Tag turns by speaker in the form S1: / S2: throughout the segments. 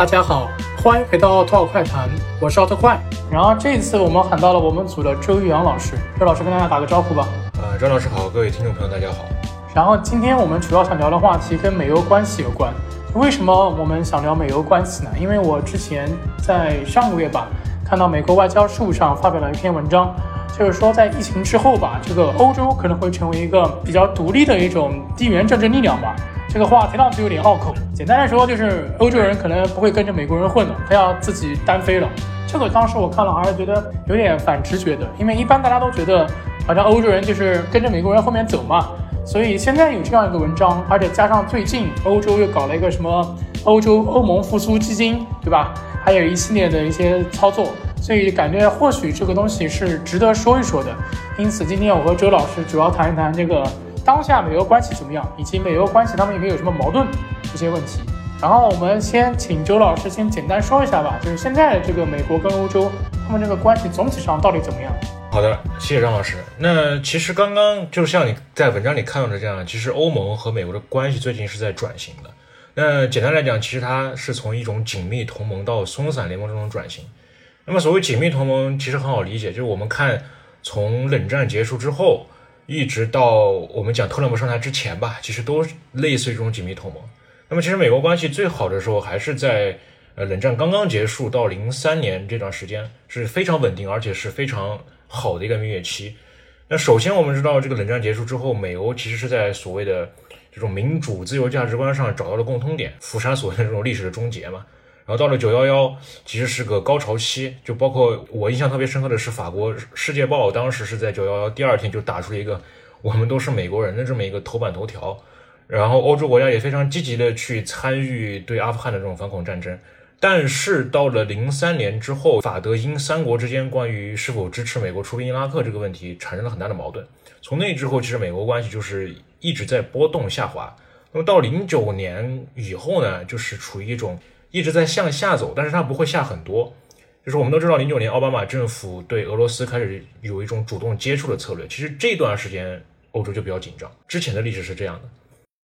S1: 大家好，欢迎回到多少快谈，我是奥特快。然后这一次我们喊到了我们组的周玉阳老师，周老师跟大家打个招呼吧。
S2: 呃，周老师好，各位听众朋友大家好。
S1: 然后今天我们主要想聊的话题跟美欧关系有关。为什么我们想聊美欧关系呢？因为我之前在上个月吧，看到美国外交事务上发表了一篇文章，就是说在疫情之后吧，这个欧洲可能会成为一个比较独立的一种地缘政治力量吧。这个话听上去有点拗口。简单来说，就是欧洲人可能不会跟着美国人混了，他要自己单飞了。这个当时我看了还是觉得有点反直觉的，因为一般大家都觉得好像欧洲人就是跟着美国人后面走嘛。所以现在有这样一个文章，而且加上最近欧洲又搞了一个什么欧洲欧盟复苏基金，对吧？还有一系列的一些操作，所以感觉或许这个东西是值得说一说的。因此，今天我和周老师主要谈一谈这个。当下美欧关系怎么样？以及美欧关系他们里面有什么矛盾这些问题？然后我们先请周老师先简单说一下吧，就是现在这个美国跟欧洲他们这个关系总体上到底怎么样？
S2: 好的，谢谢张老师。那其实刚刚就像你在文章里看到的这样，其实欧盟和美国的关系最近是在转型的。那简单来讲，其实它是从一种紧密同盟到松散联盟这种转型。那么所谓紧密同盟，其实很好理解，就是我们看从冷战结束之后。一直到我们讲特朗普上台之前吧，其实都类似于这种紧密同盟。那么，其实美国关系最好的时候还是在呃冷战刚刚结束到零三年这段时间是非常稳定，而且是非常好的一个蜜月期。那首先我们知道，这个冷战结束之后，美欧其实是在所谓的这种民主自由价值观上找到了共通点，釜山所谓的这种历史的终结嘛。然后到了九幺幺，其实是个高潮期，就包括我印象特别深刻的是法国《世界报》当时是在九幺幺第二天就打出了一个“我们都是美国人”的这么一个头版头条。然后欧洲国家也非常积极的去参与对阿富汗的这种反恐战争。但是到了零三年之后，法德英三国之间关于是否支持美国出兵伊拉克这个问题产生了很大的矛盾。从那之后，其实美国关系就是一直在波动下滑。那么到零九年以后呢，就是处于一种。一直在向下走，但是它不会下很多。就是我们都知道，零九年奥巴马政府对俄罗斯开始有一种主动接触的策略。其实这段时间欧洲就比较紧张。之前的历史是这样的。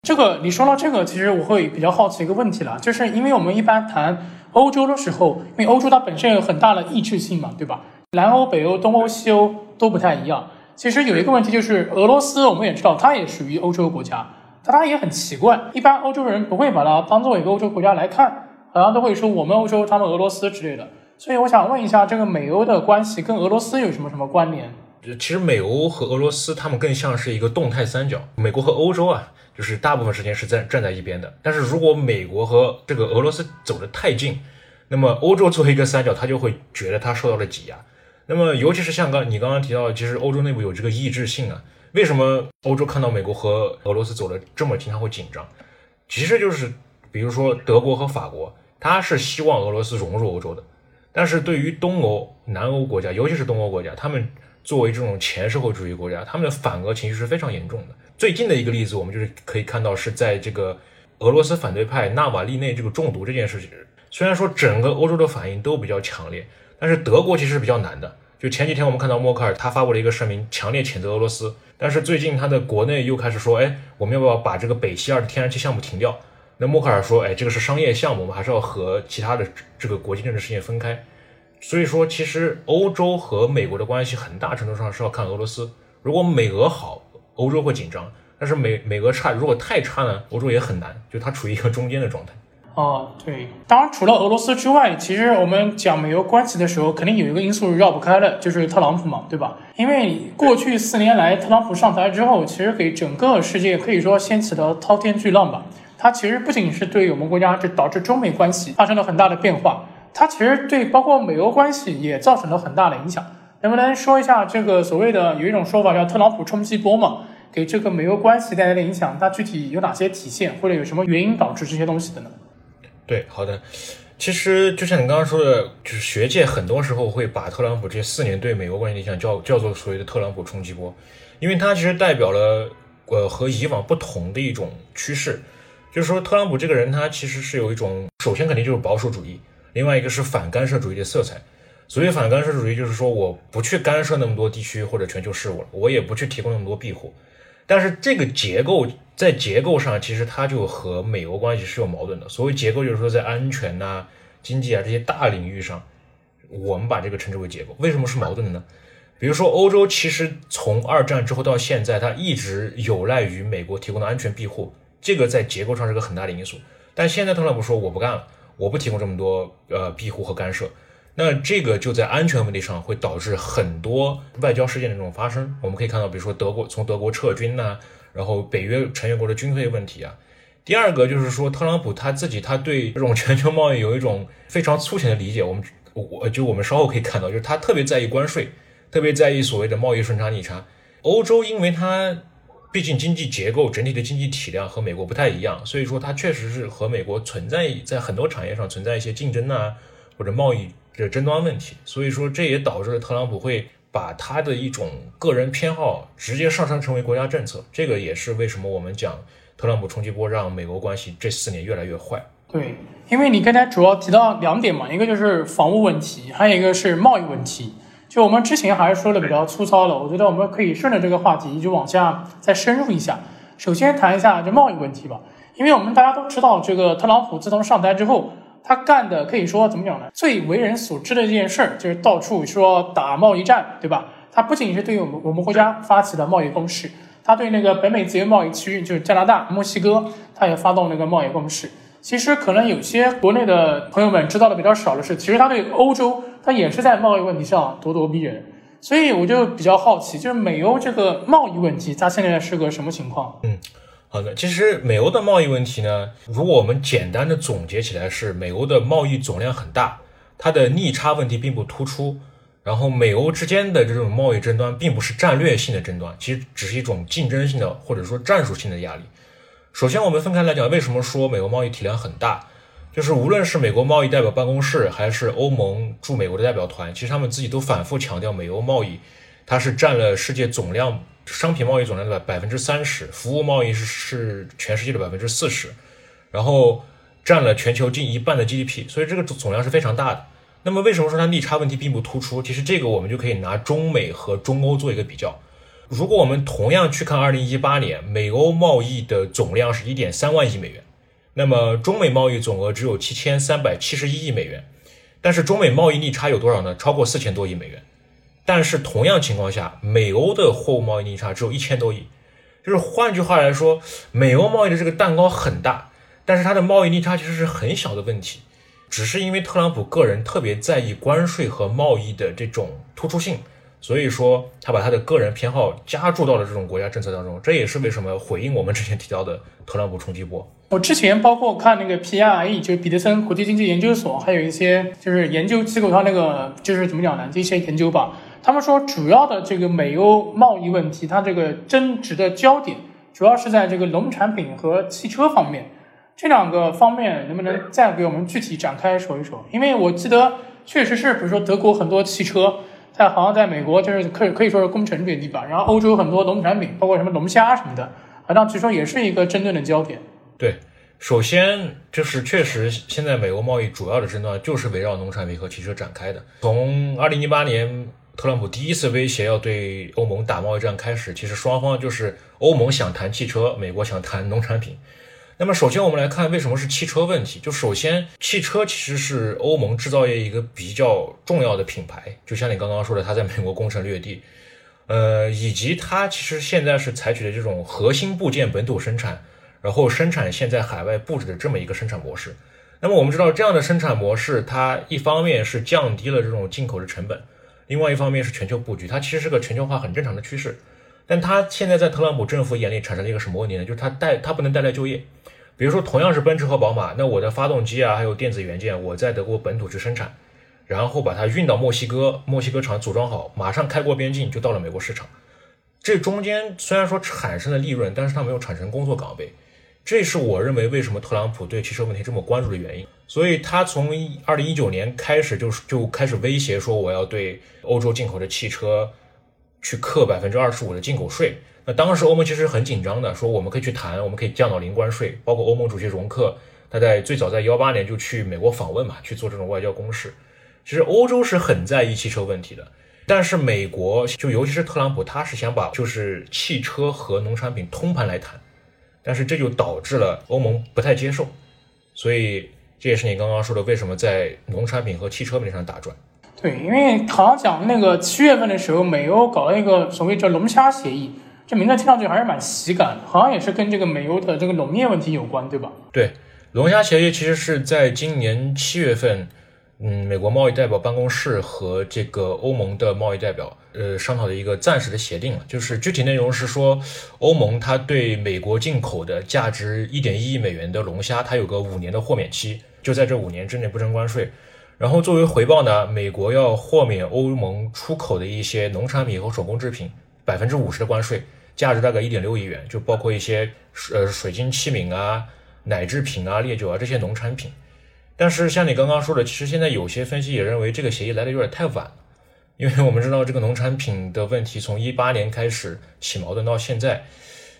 S1: 这个你说到这个，其实我会比较好奇一个问题了，就是因为我们一般谈欧洲的时候，因为欧洲它本身有很大的异质性嘛，对吧？南欧、北欧、东欧、西欧都不太一样。其实有一个问题就是，俄罗斯我们也知道，它也属于欧洲国家，但它也很奇怪，一般欧洲人不会把它当做一个欧洲国家来看。好像都会说我们欧洲，他们俄罗斯之类的，所以我想问一下，这个美欧的关系跟俄罗斯有什么什么关联？
S2: 其实美欧和俄罗斯，他们更像是一个动态三角。美国和欧洲啊，就是大部分时间是在站在一边的。但是如果美国和这个俄罗斯走得太近，那么欧洲作为一个三角，他就会觉得他受到了挤压。那么尤其是像刚你刚刚提到，其实欧洲内部有这个意志性啊，为什么欧洲看到美国和俄罗斯走得这么近，他会紧张？其实就是比如说德国和法国。他是希望俄罗斯融入欧洲的，但是对于东欧、南欧国家，尤其是东欧国家，他们作为这种前社会主义国家，他们的反俄情绪是非常严重的。最近的一个例子，我们就是可以看到是在这个俄罗斯反对派纳瓦利内这个中毒这件事情。虽然说整个欧洲的反应都比较强烈，但是德国其实是比较难的。就前几天我们看到默克尔他发布了一个声明，强烈谴责俄罗斯，但是最近他的国内又开始说，哎，我们要不要把这个北溪二的天然气项目停掉？那默克尔说：“哎，这个是商业项目，我们还是要和其他的这个国际政治事件分开。所以说，其实欧洲和美国的关系很大程度上是要看俄罗斯。如果美俄好，欧洲会紧张；但是美美俄差，如果太差呢，欧洲也很难，就它处于一个中间的状态。”
S1: 哦，对，当然除了俄罗斯之外，其实我们讲美俄关系的时候，肯定有一个因素是绕不开的，就是特朗普嘛，对吧？因为过去四年来，特朗普上台之后，其实给整个世界可以说掀起了滔天巨浪吧。它其实不仅是对我们国家，这导致中美关系发生了很大的变化，它其实对包括美欧关系也造成了很大的影响。能不能说一下这个所谓的有一种说法叫特朗普冲击波嘛？给这个美欧关系带来的影响，它具体有哪些体现，或者有什么原因导致这些东西的呢？
S2: 对，好的，其实就像你刚刚说的，就是学界很多时候会把特朗普这四年对美国关系影响叫叫做所谓的特朗普冲击波，因为它其实代表了呃和以往不同的一种趋势。就是说，特朗普这个人，他其实是有一种，首先肯定就是保守主义，另外一个是反干涉主义的色彩。所谓反干涉主义，就是说我不去干涉那么多地区或者全球事务了，我也不去提供那么多庇护。但是这个结构在结构上，其实它就和美欧关系是有矛盾的。所谓结构，就是说在安全呐、经济啊这些大领域上，我们把这个称之为结构。为什么是矛盾的呢？比如说，欧洲其实从二战之后到现在，它一直有赖于美国提供的安全庇护，这个在结构上是个很大的因素。但现在特朗普说我不干了，我不提供这么多呃庇护和干涉，那这个就在安全问题上会导致很多外交事件的这种发生。我们可以看到，比如说德国从德国撤军呐、然后北约成员国的军费问题啊。第二个就是说，特朗普他自己他对这种全球贸易有一种非常粗浅的理解。我们我就我们稍后可以看到，就是他特别在意关税。特别在意所谓的贸易顺差逆差，欧洲因为它毕竟经济结构整体的经济体量和美国不太一样，所以说它确实是和美国存在在很多产业上存在一些竞争啊或者贸易的争端问题，所以说这也导致了特朗普会把他的一种个人偏好直接上升成为国家政策，这个也是为什么我们讲特朗普冲击波让美国关系这四年越来越坏。
S1: 对，因为你刚才主要提到两点嘛，一个就是防务问题，还有一个是贸易问题。就我们之前还是说的比较粗糙了，我觉得我们可以顺着这个话题就往下再深入一下。首先谈一下这贸易问题吧，因为我们大家都知道，这个特朗普自从上台之后，他干的可以说怎么讲呢？最为人所知的这件事儿就是到处说打贸易战，对吧？他不仅是对我们我们国家发起的贸易攻势，他对那个北美自由贸易区，就是加拿大、墨西哥，他也发动那个贸易攻势。其实可能有些国内的朋友们知道的比较少的是，其实他对欧洲，他也是在贸易问题上咄咄逼人。所以我就比较好奇，就是美欧这个贸易问题，它现在是个什么情况？
S2: 嗯，好的，其实美欧的贸易问题呢，如果我们简单的总结起来，是美欧的贸易总量很大，它的逆差问题并不突出，然后美欧之间的这种贸易争端并不是战略性的争端，其实只是一种竞争性的或者说战术性的压力。首先，我们分开来讲，为什么说美国贸易体量很大？就是无论是美国贸易代表办公室，还是欧盟驻美国的代表团，其实他们自己都反复强调，美欧贸易它是占了世界总量商品贸易总量的百分之三十，服务贸易是是全世界的百分之四十，然后占了全球近一半的 GDP，所以这个总量是非常大的。那么为什么说它逆差问题并不突出？其实这个我们就可以拿中美和中欧做一个比较。如果我们同样去看2018年美欧贸易的总量是1.3万亿美元，那么中美贸易总额只有7371亿美元，但是中美贸易逆差有多少呢？超过四千多亿美元。但是同样情况下，美欧的货物贸易逆差只有一千多亿，就是换句话来说，美欧贸易的这个蛋糕很大，但是它的贸易逆差其实是很小的问题，只是因为特朗普个人特别在意关税和贸易的这种突出性。所以说，他把他的个人偏好加注到了这种国家政策当中，这也是为什么回应我们之前提到的特朗普冲击波。
S1: 我之前包括看那个 PRE，就是彼得森国际经济研究所，还有一些就是研究机构，他那个就是怎么讲呢？这些研究吧，他们说主要的这个美欧贸易问题，它这个争执的焦点主要是在这个农产品和汽车方面，这两个方面能不能再给我们具体展开说一说？因为我记得确实是，比如说德国很多汽车。在好像在美国就是可以可以说是攻城略地吧，然后欧洲很多农产品，包括什么龙虾什么的，好像据说也是一个争论的焦点。
S2: 对，首先就是确实现在美国贸易主要的争端就是围绕农产品和汽车展开的。从二零一八年特朗普第一次威胁要对欧盟打贸易战开始，其实双方就是欧盟想谈汽车，美国想谈农产品。那么首先我们来看为什么是汽车问题？就首先汽车其实是欧盟制造业一个比较重要的品牌，就像你刚刚说的，它在美国攻城略地，呃，以及它其实现在是采取的这种核心部件本土生产，然后生产线在海外布置的这么一个生产模式。那么我们知道这样的生产模式，它一方面是降低了这种进口的成本，另外一方面是全球布局，它其实是个全球化很正常的趋势。但它现在在特朗普政府眼里产生了一个什么问题呢？就是它带它不能带来就业。比如说，同样是奔驰和宝马，那我的发动机啊，还有电子元件，我在德国本土去生产，然后把它运到墨西哥，墨西哥厂组装好，马上开过边境就到了美国市场。这中间虽然说产生了利润，但是它没有产生工作岗位。这是我认为为什么特朗普对汽车问题这么关注的原因。所以他从二零一九年开始就就开始威胁说，我要对欧洲进口的汽车去克百分之二十五的进口税。那当时欧盟其实很紧张的，说我们可以去谈，我们可以降到零关税。包括欧盟主席容克，他在最早在幺八年就去美国访问嘛，去做这种外交攻势。其实欧洲是很在意汽车问题的，但是美国就尤其是特朗普，他是想把就是汽车和农产品通盘来谈。但是这就导致了欧盟不太接受，所以这也是你刚刚说的为什么在农产品和汽车问题上打转。
S1: 对，因为好像讲那个七月份的时候，美欧搞了一个所谓叫龙虾协议，这名字听上去还是蛮喜感，好像也是跟这个美欧的这个农业问题有关，对吧？
S2: 对，龙虾协议其实是在今年七月份，嗯，美国贸易代表办公室和这个欧盟的贸易代表，呃，商讨的一个暂时的协定了。就是具体内容是说，欧盟它对美国进口的价值一点一亿美元的龙虾，它有个五年的豁免期，就在这五年之内不征关税。然后作为回报呢，美国要豁免欧盟出口的一些农产品和手工制品百分之五十的关税，价值大概一点六亿元，就包括一些呃水晶器皿啊、奶制品啊、烈酒啊这些农产品。但是像你刚刚说的，其实现在有些分析也认为这个协议来的有点太晚了，因为我们知道这个农产品的问题从一八年开始起矛盾到现在，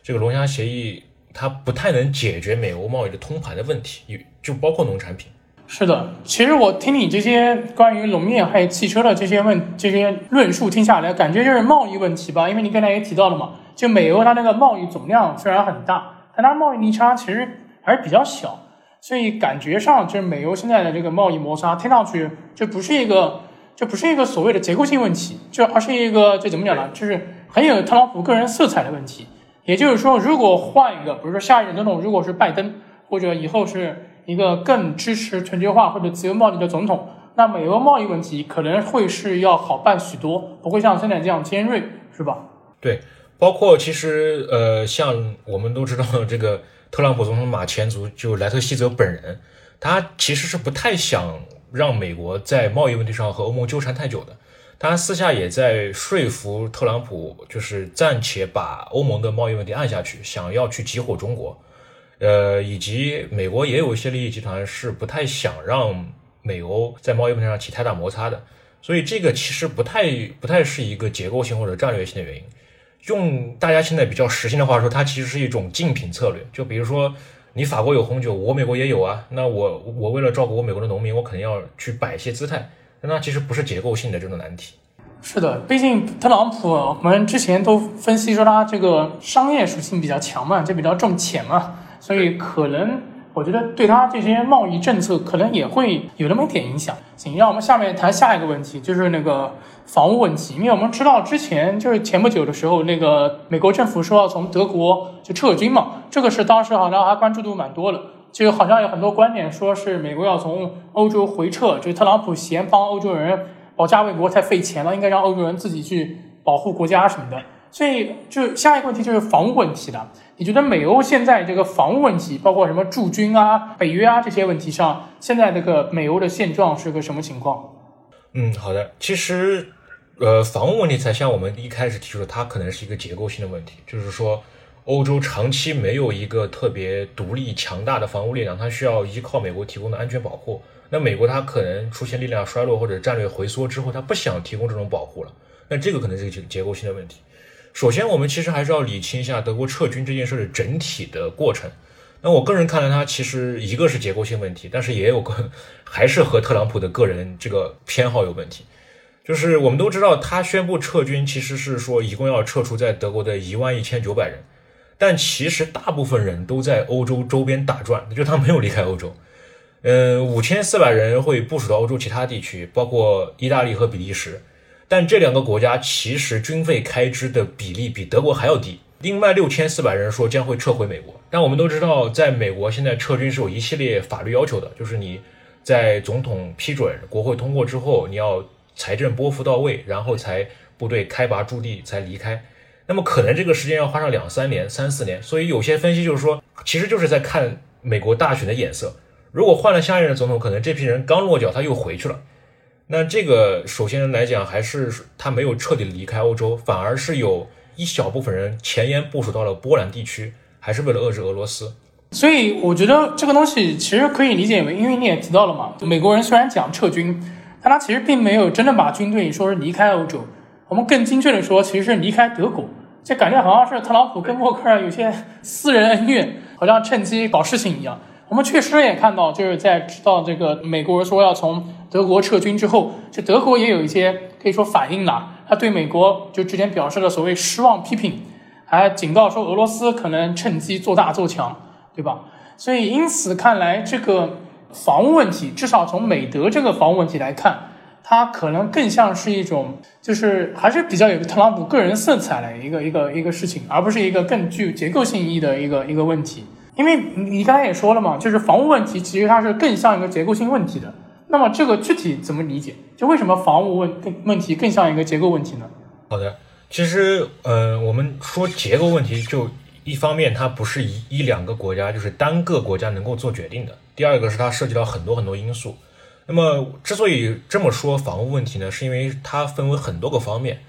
S2: 这个龙虾协议它不太能解决美欧贸易的通盘的问题，就包括农产品。
S1: 是的，其实我听你这些关于农业还有汽车的这些问这些论述听下来，感觉就是贸易问题吧。因为你刚才也提到了嘛，就美欧它那个贸易总量虽然很大，但它贸易逆差其实还是比较小，所以感觉上就是美欧现在的这个贸易摩擦，听上去就不是一个就不是一个所谓的结构性问题，就而是一个这怎么讲呢？就是很有特朗普个人色彩的问题。也就是说，如果换一个，比如说下一任总统如果是拜登，或者以后是。一个更支持全球化或者自由贸易的总统，那美俄贸易问题可能会是要好办许多，不会像现在这样尖锐，是吧？
S2: 对，包括其实呃，像我们都知道这个特朗普总统马前卒就莱特希泽本人，他其实是不太想让美国在贸易问题上和欧盟纠缠太久的，他私下也在说服特朗普，就是暂且把欧盟的贸易问题按下去，想要去激活中国。呃，以及美国也有一些利益集团是不太想让美欧在贸易问题上起太大摩擦的，所以这个其实不太不太是一个结构性或者战略性的原因。用大家现在比较实心的话说，它其实是一种竞品策略。就比如说，你法国有红酒，我美国也有啊，那我我为了照顾我美国的农民，我肯定要去摆一些姿态。那其实不是结构性的这种难题。
S1: 是的，毕竟特朗普，我们之前都分析说他这个商业属性比较强嘛，就比较重钱嘛。所以可能我觉得对他这些贸易政策可能也会有那么一点影响。行，让我们下面谈下一个问题，就是那个防务问题。因为我们知道之前就是前不久的时候，那个美国政府说要从德国就撤军嘛，这个是当时好像还关注度蛮多的，就好像有很多观点说是美国要从欧洲回撤，就是特朗普嫌帮欧洲人保家卫国太费钱了，应该让欧洲人自己去保护国家什么的。所以就下一个问题就是防务问题了。你觉得美欧现在这个防务问题，包括什么驻军啊、北约啊这些问题上，现在这个美欧的现状是个什么情况？
S2: 嗯，好的。其实，呃，防务问题才像我们一开始提出的，它可能是一个结构性的问题，就是说，欧洲长期没有一个特别独立强大的防务力量，它需要依靠美国提供的安全保护。那美国它可能出现力量衰落或者战略回缩之后，它不想提供这种保护了。那这个可能是一个结构性的问题。首先，我们其实还是要理清一下德国撤军这件事的整体的过程。那我个人看来，它其实一个是结构性问题，但是也有个还是和特朗普的个人这个偏好有问题。就是我们都知道，他宣布撤军其实是说一共要撤出在德国的一万一千九百人，但其实大部分人都在欧洲周边打转，就他没有离开欧洲。嗯，五千四百人会部署到欧洲其他地区，包括意大利和比利时。但这两个国家其实军费开支的比例比德国还要低。另外六千四百人说将会撤回美国，但我们都知道，在美国现在撤军是有一系列法律要求的，就是你在总统批准、国会通过之后，你要财政拨付到位，然后才部队开拔驻地才离开。那么可能这个时间要花上两三年、三四年。所以有些分析就是说，其实就是在看美国大选的眼色。如果换了下一任总统，可能这批人刚落脚他又回去了。那这个首先来讲，还是他没有彻底离开欧洲，反而是有一小部分人前沿部署到了波兰地区，还是为了遏制俄罗斯。
S1: 所以我觉得这个东西其实可以理解为，因为你也提到了嘛，美国人虽然讲撤军，但他其实并没有真的把军队说是离开欧洲。我们更精确的说，其实是离开德国。这感觉好像是特朗普跟默克尔有些私人恩怨，好像趁机搞事情一样。我们确实也看到，就是在知道这个美国说要从德国撤军之后，就德国也有一些可以说反应了，他对美国就之前表示了所谓失望批评，还警告说俄罗斯可能趁机做大做强，对吧？所以因此看来，这个防务问题，至少从美德这个防务问题来看，它可能更像是一种，就是还是比较有特朗普个人色彩的一个一个一个事情，而不是一个更具结构性意义的一个一个问题。因为你刚才也说了嘛，就是房屋问题其实它是更像一个结构性问题的。那么这个具体怎么理解？就为什么房屋问更问题更像一个结构问题呢？
S2: 好的。其实，呃，我们说结构问题，就一方面它不是一一两个国家，就是单个国家能够做决定的。第二个是它涉及到很多很多因素。那么，之所以这么说房屋问题呢，是因为它分为很多个方面。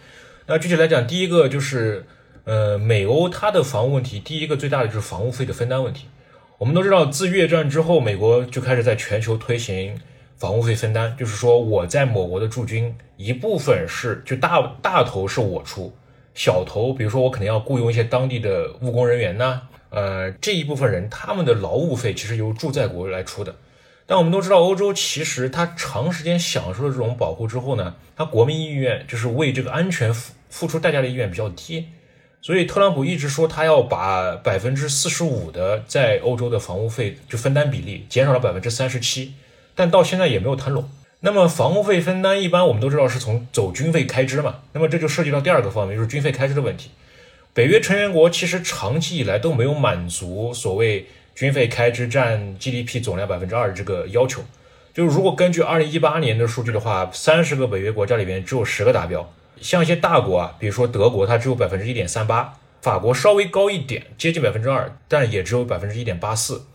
S2: 那具体来讲，第一个就是，呃，美欧它的防务问题，第一个最大的就是防务费的分担问题。我们都知道，自越战之后，美国就开始在全球推行。防务费分担就是说，我在某国的驻军一部分是就大大头是我出，小头比如说我可能要雇佣一些当地的务工人员呢，呃这一部分人他们的劳务费其实由驻在国来出的。但我们都知道，欧洲其实它长时间享受了这种保护之后呢，它国民意愿就是为这个安全付付出代价的意愿比较低，所以特朗普一直说他要把百分之四十五的在欧洲的房屋费就分担比例减少了百分之三十七。但到现在也没有谈拢。那么房屋费分担一般我们都知道是从走军费开支嘛。那么这就涉及到第二个方面，就是军费开支的问题。北约成员国其实长期以来都没有满足所谓军费开支占 GDP 总量百分之二这个要求。就是如果根据二零一八年的数据的话，三十个北约国家里面只有十个达标。像一些大国啊，比如说德国，它只有百分之一点三八；法国稍微高一点，接近百分之二，但也只有百分之一点八四。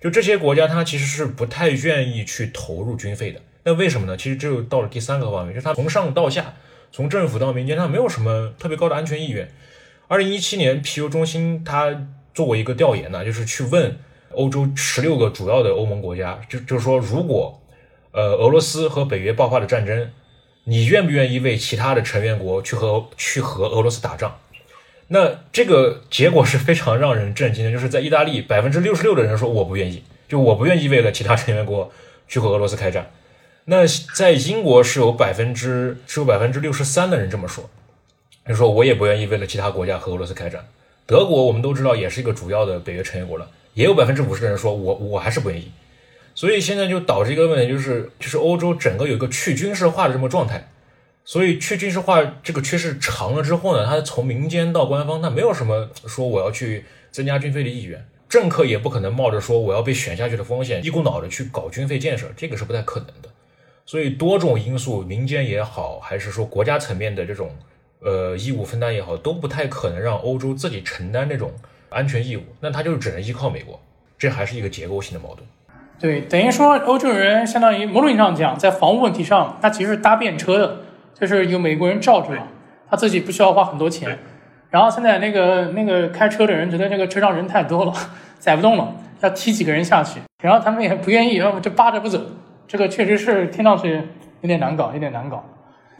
S2: 就这些国家，它其实是不太愿意去投入军费的。那为什么呢？其实就到了第三个方面，就是它从上到下，从政府到民间，它没有什么特别高的安全意愿。二零一七年皮尤中心它做过一个调研呢，就是去问欧洲十六个主要的欧盟国家，就就是说，如果呃俄罗斯和北约爆发的战争，你愿不愿意为其他的成员国去和去和俄罗斯打仗？那这个结果是非常让人震惊的，就是在意大利，百分之六十六的人说我不愿意，就我不愿意为了其他成员国去和俄罗斯开战。那在英国是有百分之是有百分之六十三的人这么说，就说我也不愿意为了其他国家和俄罗斯开战。德国我们都知道也是一个主要的北约成员国了，也有百分之五十的人说我我还是不愿意。所以现在就导致一个问题，就是就是欧洲整个有一个去军事化的这么状态。所以去军事化这个趋势长了之后呢，它从民间到官方，它没有什么说我要去增加军费的意愿，政客也不可能冒着说我要被选下去的风险，一股脑的去搞军费建设，这个是不太可能的。所以多种因素，民间也好，还是说国家层面的这种呃义务分担也好，都不太可能让欧洲自己承担这种安全义务，那他就只能依靠美国，这还是一个结构性的矛盾。
S1: 对，等于说欧洲人相当于某种意义上讲，在防务问题上，他其实是搭便车的。就是有美国人罩着，他自己不需要花很多钱。然后现在那个那个开车的人觉得这个车上人太多了，载不动了，要踢几个人下去。然后他们也不愿意，要么就扒着不走。这个确实是听上去有点难搞，有点难搞。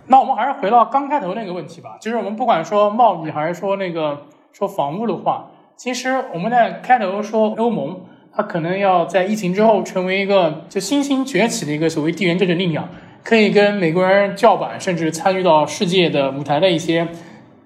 S1: 那我们还是回到刚开头那个问题吧，就是我们不管说贸易还是说那个说防务的话，其实我们在开头说欧盟，它可能要在疫情之后成为一个就新兴崛起的一个所谓地缘政治力量。可以跟美国人叫板，甚至参与到世界的舞台的一些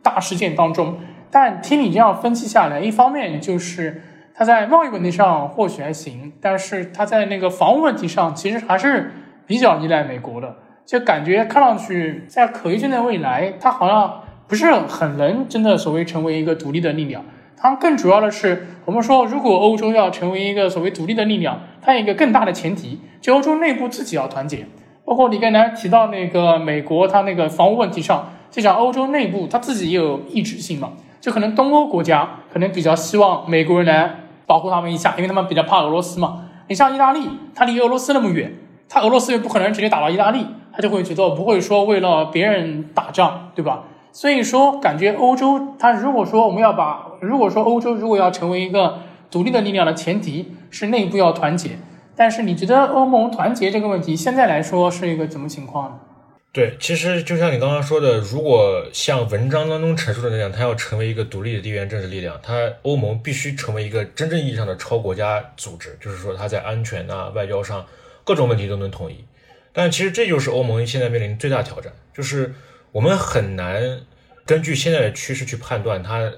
S1: 大事件当中。但听你这样分析下来，一方面就是他在贸易问题上或许还行，但是他在那个防务问题上其实还是比较依赖美国的。就感觉看上去在可预见的未来，他好像不是很能真的所谓成为一个独立的力量。它更主要的是，我们说如果欧洲要成为一个所谓独立的力量，它有一个更大的前提，就欧洲内部自己要团结。包括你刚才提到那个美国，它那个防务问题上，就像欧洲内部，它自己也有意志性嘛。就可能东欧国家可能比较希望美国人来保护他们一下，因为他们比较怕俄罗斯嘛。你像意大利，它离俄罗斯那么远，它俄罗斯又不可能直接打到意大利，他就会觉得不会说为了别人打仗，对吧？所以说，感觉欧洲，它如果说我们要把，如果说欧洲如果要成为一个独立的力量的前提是内部要团结。但是你觉得欧盟团结这个问题，现在来说是一个怎么情况？
S2: 对，其实就像你刚刚说的，如果像文章当中陈述的那样，它要成为一个独立的地缘政治力量，它欧盟必须成为一个真正意义上的超国家组织，就是说它在安全啊、外交上各种问题都能统一。但其实这就是欧盟现在面临最大挑战，就是我们很难根据现在的趋势去判断它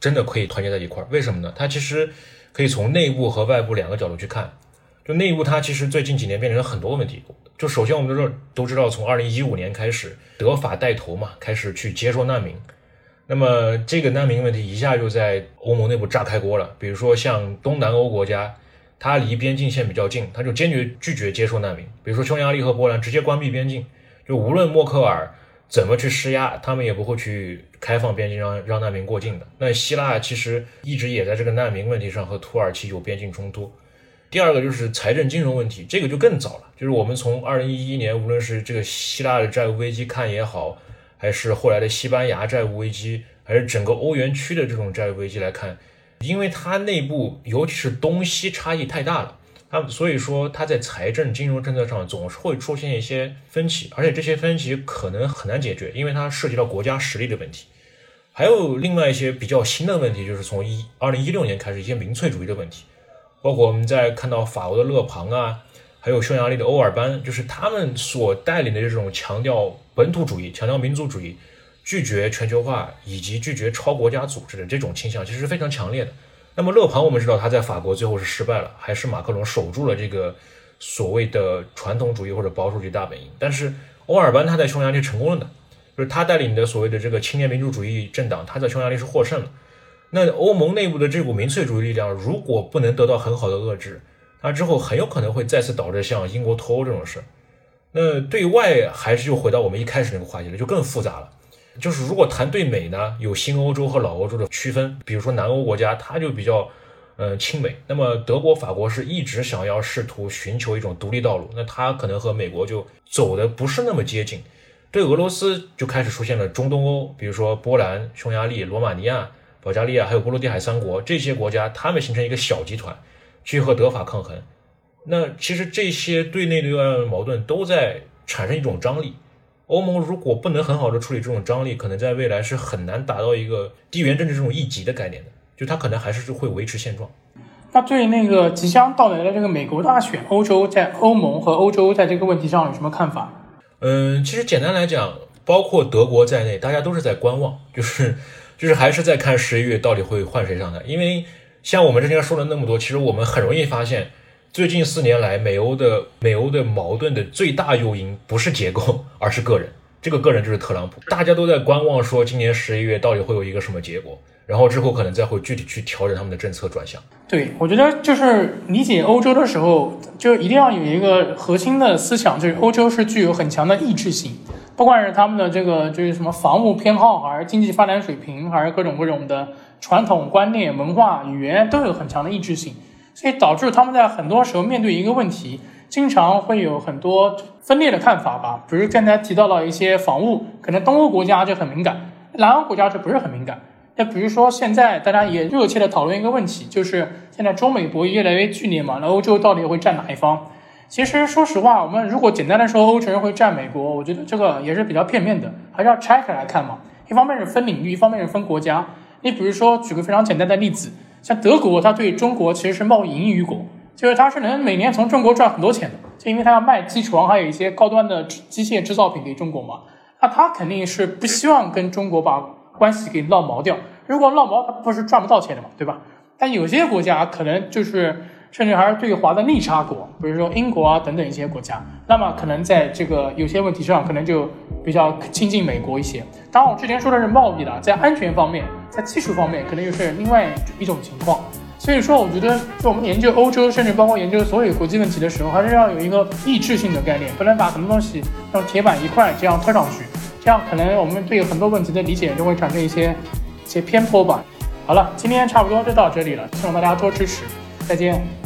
S2: 真的可以团结在一块儿。为什么呢？它其实可以从内部和外部两个角度去看。就内部，它其实最近几年面临了很多问题。就首先我们都知道，都知道从二零一五年开始，德法带头嘛，开始去接收难民。那么这个难民问题一下就在欧盟内部炸开锅了。比如说像东南欧国家，它离边境线比较近，它就坚决拒绝接收难民。比如说匈牙利和波兰直接关闭边境，就无论默克尔怎么去施压，他们也不会去开放边境让让难民过境的。那希腊其实一直也在这个难民问题上和土耳其有边境冲突。第二个就是财政金融问题，这个就更早了。就是我们从二零一一年，无论是这个希腊的债务危机看也好，还是后来的西班牙债务危机，还是整个欧元区的这种债务危机来看，因为它内部尤其是东西差异太大了，他所以说它在财政金融政策上总是会出现一些分歧，而且这些分歧可能很难解决，因为它涉及到国家实力的问题。还有另外一些比较新的问题，就是从一二零一六年开始一些民粹主义的问题。包括我们在看到法国的勒庞啊，还有匈牙利的欧尔班，就是他们所带领的这种强调本土主义、强调民族主义、拒绝全球化以及拒绝超国家组织的这种倾向，其实是非常强烈的。那么勒庞，我们知道他在法国最后是失败了，还是马克龙守住了这个所谓的传统主义或者保守主义大本营。但是欧尔班他在匈牙利成功了的，就是他带领的所谓的这个青年民主主义政党，他在匈牙利是获胜了。那欧盟内部的这股民粹主义力量，如果不能得到很好的遏制，那之后很有可能会再次导致像英国脱欧这种事。那对外还是就回到我们一开始那个话题了，就更复杂了。就是如果谈对美呢，有新欧洲和老欧洲的区分，比如说南欧国家，它就比较嗯亲美。那么德国、法国是一直想要试图寻求一种独立道路，那它可能和美国就走的不是那么接近。对俄罗斯就开始出现了中东欧，比如说波兰、匈牙利、罗马尼亚。保加利亚还有波罗的海三国这些国家，他们形成一个小集团，去和德法抗衡。那其实这些对内对外的矛盾都在产生一种张力。欧盟如果不能很好的处理这种张力，可能在未来是很难达到一个地缘政治这种一级的概念的。就它可能还是会维持现状。
S1: 那对那个即将到来的这个美国大选，欧洲在欧盟和欧洲在这个问题上有什么看法？
S2: 嗯，其实简单来讲，包括德国在内，大家都是在观望，就是。就是还是在看十一月到底会换谁上台，因为像我们之前说了那么多，其实我们很容易发现，最近四年来美欧的美欧的矛盾的最大诱因不是结构，而是个人。这个个人就是特朗普，大家都在观望，说今年十一月到底会有一个什么结果，然后之后可能再会具体去调整他们的政策转向。
S1: 对，我觉得就是理解欧洲的时候，就一定要有一个核心的思想，就是欧洲是具有很强的意志性。不管是他们的这个就是什么防务偏好，还是经济发展水平，还是各种各种的传统观念、文化、语言，都有很强的意志性，所以导致他们在很多时候面对一个问题，经常会有很多分裂的看法吧。比如刚才提到了一些防务，可能东欧国家就很敏感，南欧国家就不是很敏感。那比如说现在大家也热切的讨论一个问题，就是现在中美博弈越来越剧烈嘛，那欧洲到底会站哪一方？其实，说实话，我们如果简单的说欧洲人会占美国，我觉得这个也是比较片面的，还是要拆开来看嘛。一方面是分领域，一方面是分国家。你比如说，举个非常简单的例子，像德国，它对中国其实是贸易盈余国，就是它是能每年从中国赚很多钱的，就因为它要卖机床，还有一些高端的机械制造品给中国嘛。那它肯定是不希望跟中国把关系给闹毛掉。如果闹毛，它不是赚不到钱的嘛，对吧？但有些国家可能就是。甚至还是对华的逆差国，比如说英国啊等等一些国家，那么可能在这个有些问题上，可能就比较亲近美国一些。当然，我之前说的是贸易的，在安全方面，在技术方面，可能又是另外一种情况。所以说，我觉得就我们研究欧洲，甚至包括研究所有国际问题的时候，还是要有一个意志性的概念，不能把很多东西用铁板一块这样推上去，这样可能我们对很多问题的理解就会产生一些一些偏颇吧。好了，今天差不多就到这里了，希望大家多支持。再见。